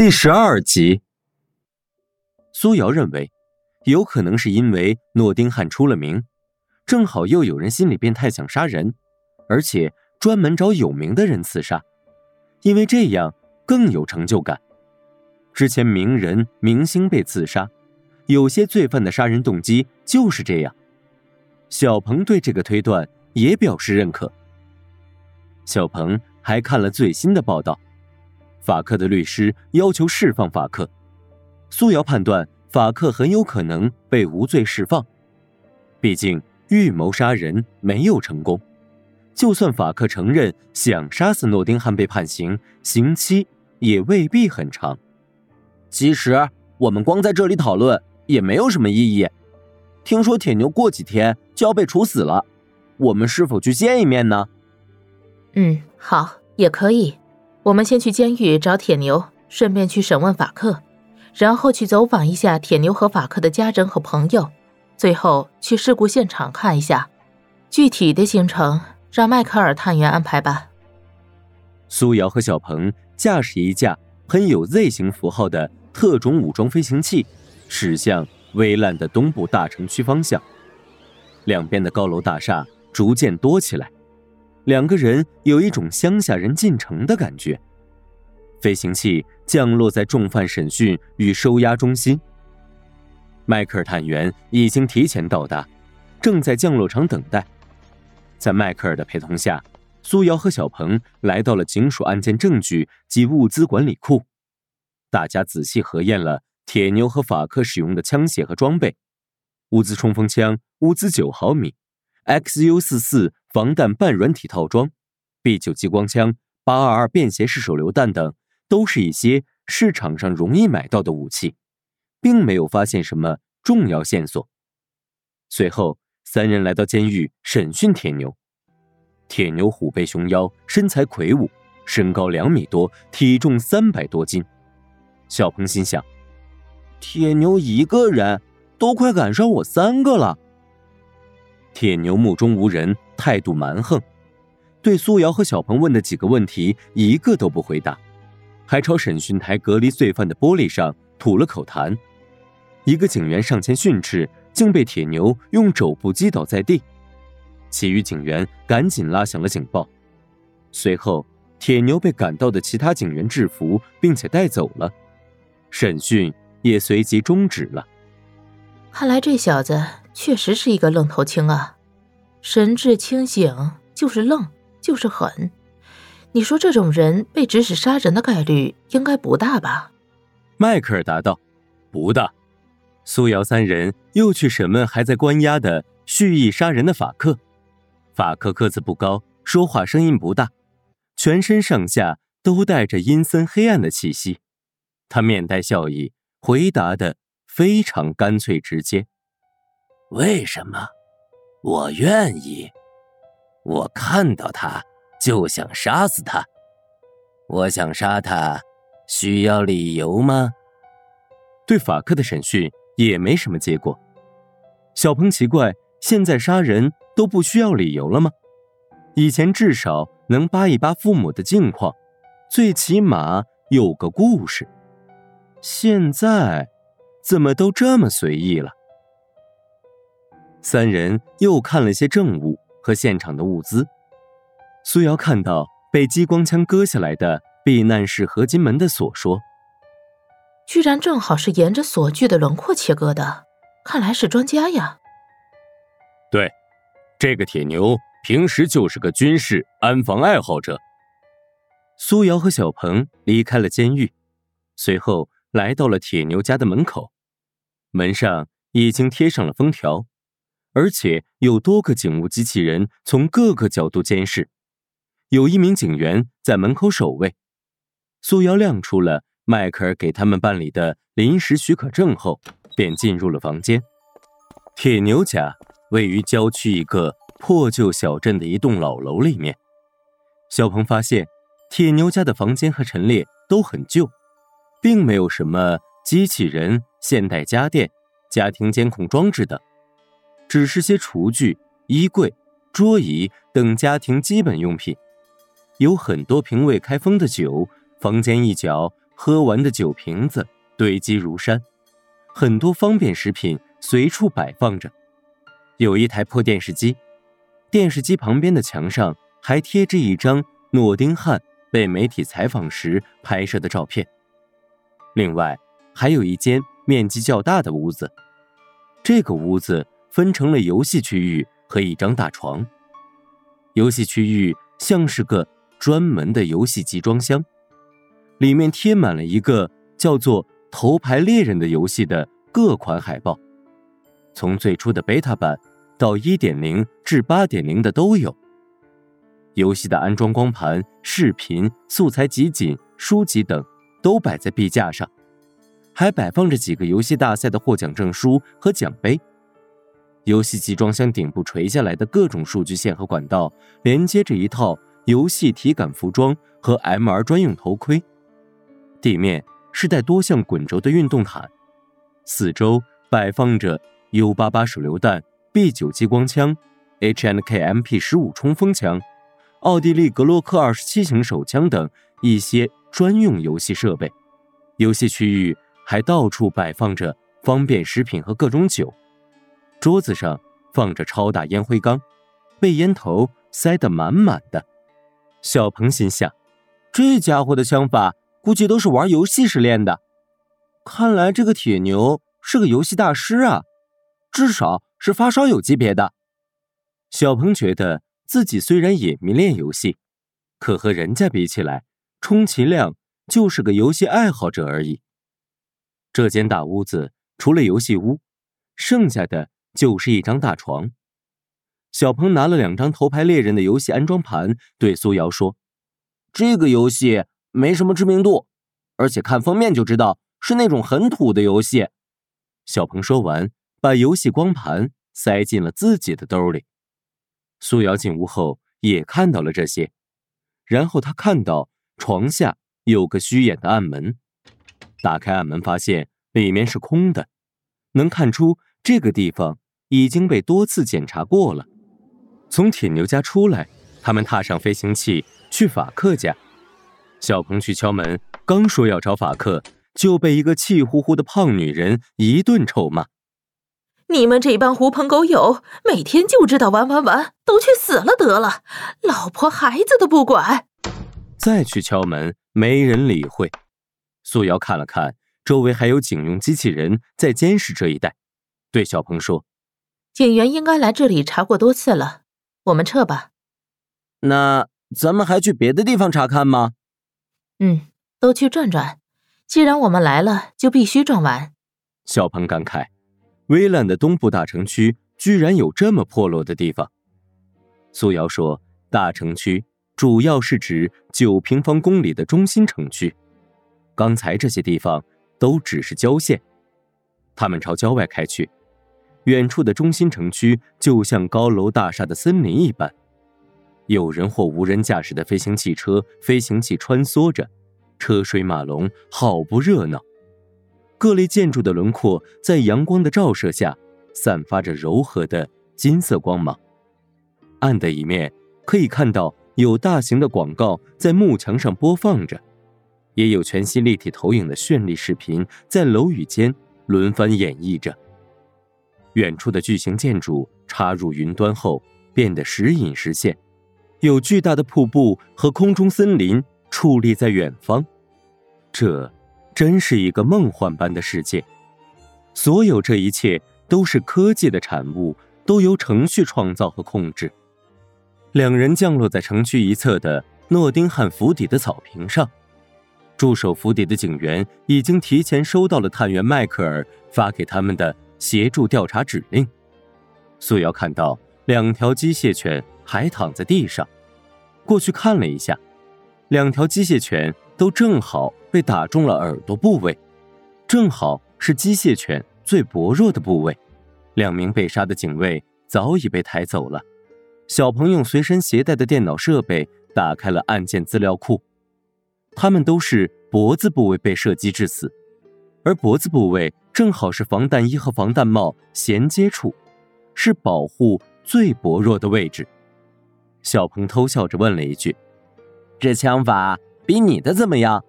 第十二集，苏瑶认为，有可能是因为诺丁汉出了名，正好又有人心理变态想杀人，而且专门找有名的人刺杀，因为这样更有成就感。之前名人明星被刺杀，有些罪犯的杀人动机就是这样。小鹏对这个推断也表示认可。小鹏还看了最新的报道。法克的律师要求释放法克，苏瑶判断法克很有可能被无罪释放，毕竟预谋杀人没有成功，就算法克承认想杀死诺丁汉被判刑，刑期也未必很长。其实我们光在这里讨论也没有什么意义。听说铁牛过几天就要被处死了，我们是否去见一面呢？嗯，好，也可以。我们先去监狱找铁牛，顺便去审问法克，然后去走访一下铁牛和法克的家人和朋友，最后去事故现场看一下。具体的行程让迈克尔探员安排吧。苏瑶和小鹏驾驶一架喷有 Z 型符号的特种武装飞行器，驶向危烂的东部大城区方向。两边的高楼大厦逐渐多起来。两个人有一种乡下人进城的感觉。飞行器降落在重犯审讯与收押中心。迈克尔探员已经提前到达，正在降落场等待。在迈克尔的陪同下，苏瑶和小鹏来到了警署案件证据及物资管理库。大家仔细核验了铁牛和法克使用的枪械和装备：物资冲锋枪，物资九毫米。XU 四四防弹半软体套装，B 九激光枪，八二二便携式手榴弹等，都是一些市场上容易买到的武器，并没有发现什么重要线索。随后，三人来到监狱审讯铁牛。铁牛虎背熊腰，身材魁梧，身高两米多，体重三百多斤。小鹏心想：铁牛一个人都快赶上我三个了。铁牛目中无人，态度蛮横，对苏瑶和小鹏问的几个问题一个都不回答，还朝审讯台隔离罪犯的玻璃上吐了口痰。一个警员上前训斥，竟被铁牛用肘部击倒在地。其余警员赶紧拉响了警报。随后，铁牛被赶到的其他警员制服，并且带走了，审讯也随即终止了。看来这小子确实是一个愣头青啊，神志清醒就是愣就是狠。你说这种人被指使杀人的概率应该不大吧？迈克尔答道：“不大。”苏瑶三人又去审问还在关押的蓄意杀人的法克。法克个子不高，说话声音不大，全身上下都带着阴森黑暗的气息。他面带笑意，回答的。非常干脆直接。为什么？我愿意。我看到他就想杀死他。我想杀他，需要理由吗？对法克的审讯也没什么结果。小鹏奇怪，现在杀人都不需要理由了吗？以前至少能扒一扒父母的近况，最起码有个故事。现在。怎么都这么随意了？三人又看了些证物和现场的物资。苏瑶看到被激光枪割下来的避难室合金门的锁，说：“居然正好是沿着锁具的轮廓切割的，看来是专家呀。”对，这个铁牛平时就是个军事安防爱好者。苏瑶和小鹏离开了监狱，随后。来到了铁牛家的门口，门上已经贴上了封条，而且有多个警务机器人从各个角度监视，有一名警员在门口守卫。苏瑶亮出了迈克尔给他们办理的临时许可证后，便进入了房间。铁牛家位于郊区一个破旧小镇的一栋老楼里面。小鹏发现，铁牛家的房间和陈列都很旧。并没有什么机器人、现代家电、家庭监控装置等，只是些厨具、衣柜、桌椅等家庭基本用品。有很多瓶未开封的酒，房间一角喝完的酒瓶子堆积如山，很多方便食品随处摆放着，有一台破电视机，电视机旁边的墙上还贴着一张诺丁汉被媒体采访时拍摄的照片。另外，还有一间面积较大的屋子，这个屋子分成了游戏区域和一张大床。游戏区域像是个专门的游戏集装箱，里面贴满了一个叫做《头牌猎人》的游戏的各款海报，从最初的 beta 版到1.0至8.0的都有。游戏的安装光盘、视频、素材集锦、书籍等。都摆在壁架上，还摆放着几个游戏大赛的获奖证书和奖杯。游戏集装箱顶部垂下来的各种数据线和管道，连接着一套游戏体感服装和 MR 专用头盔。地面是带多项滚轴的运动毯，四周摆放着 U 八八手榴弹、B 九激光枪、HNK MP 十五冲锋枪、奥地利格洛克二十七型手枪等一些。专用游戏设备，游戏区域还到处摆放着方便食品和各种酒，桌子上放着超大烟灰缸，被烟头塞得满满的。小鹏心想：这家伙的枪法估计都是玩游戏时练的，看来这个铁牛是个游戏大师啊，至少是发烧友级别的。小鹏觉得自己虽然也迷恋游戏，可和人家比起来。充其量就是个游戏爱好者而已。这间大屋子除了游戏屋，剩下的就是一张大床。小鹏拿了两张头牌猎人的游戏安装盘，对苏瑶说：“这个游戏没什么知名度，而且看封面就知道是那种很土的游戏。”小鹏说完，把游戏光盘塞进了自己的兜里。苏瑶进屋后也看到了这些，然后他看到。床下有个虚掩的暗门，打开暗门，发现里面是空的，能看出这个地方已经被多次检查过了。从铁牛家出来，他们踏上飞行器去法克家。小鹏去敲门，刚说要找法克，就被一个气呼呼的胖女人一顿臭骂：“你们这帮狐朋狗友，每天就知道玩玩玩，都去死了得了，老婆孩子都不管。”再去敲门，没人理会。素瑶看了看周围，还有警用机器人在监视这一带，对小鹏说：“警员应该来这里查过多次了，我们撤吧。”那咱们还去别的地方查看吗？嗯，都去转转。既然我们来了，就必须转完。小鹏感慨：“微烂的东部大城区居然有这么破落的地方。”苏瑶说：“大城区。”主要是指九平方公里的中心城区，刚才这些地方都只是郊县。他们朝郊外开去，远处的中心城区就像高楼大厦的森林一般，有人或无人驾驶的飞行汽车、飞行器穿梭着，车水马龙，好不热闹。各类建筑的轮廓在阳光的照射下，散发着柔和的金色光芒。暗的一面可以看到。有大型的广告在幕墙上播放着，也有全息立体投影的绚丽视频在楼宇间轮番演绎着。远处的巨型建筑插入云端后变得时隐时现，有巨大的瀑布和空中森林矗立在远方。这真是一个梦幻般的世界。所有这一切都是科技的产物，都由程序创造和控制。两人降落在城区一侧的诺丁汉府邸的草坪上，驻守府邸的警员已经提前收到了探员迈克尔发给他们的协助调查指令。素瑶看到两条机械犬还躺在地上，过去看了一下，两条机械犬都正好被打中了耳朵部位，正好是机械犬最薄弱的部位。两名被杀的警卫早已被抬走了。小鹏用随身携带的电脑设备打开了案件资料库，他们都是脖子部位被射击致死，而脖子部位正好是防弹衣和防弹帽衔接处，是保护最薄弱的位置。小鹏偷笑着问了一句：“这枪法比你的怎么样？”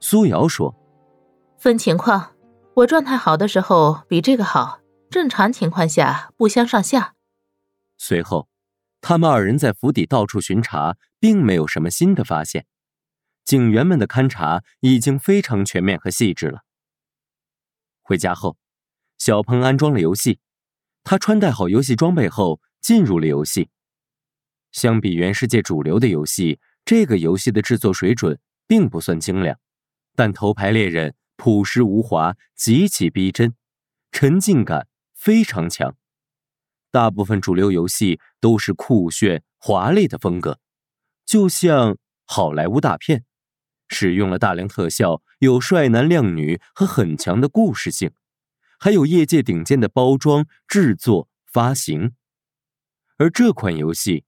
苏瑶说：“分情况，我状态好的时候比这个好，正常情况下不相上下。”随后，他们二人在府邸到处巡查，并没有什么新的发现。警员们的勘察已经非常全面和细致了。回家后，小鹏安装了游戏，他穿戴好游戏装备后进入了游戏。相比原世界主流的游戏，这个游戏的制作水准并不算精良。但头牌猎人朴实无华，极其逼真，沉浸感非常强。大部分主流游戏都是酷炫华丽的风格，就像好莱坞大片，使用了大量特效，有帅男靓女和很强的故事性，还有业界顶尖的包装、制作、发行。而这款游戏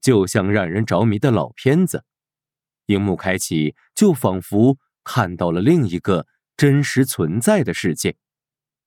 就像让人着迷的老片子，荧幕开启就仿佛。看到了另一个真实存在的世界。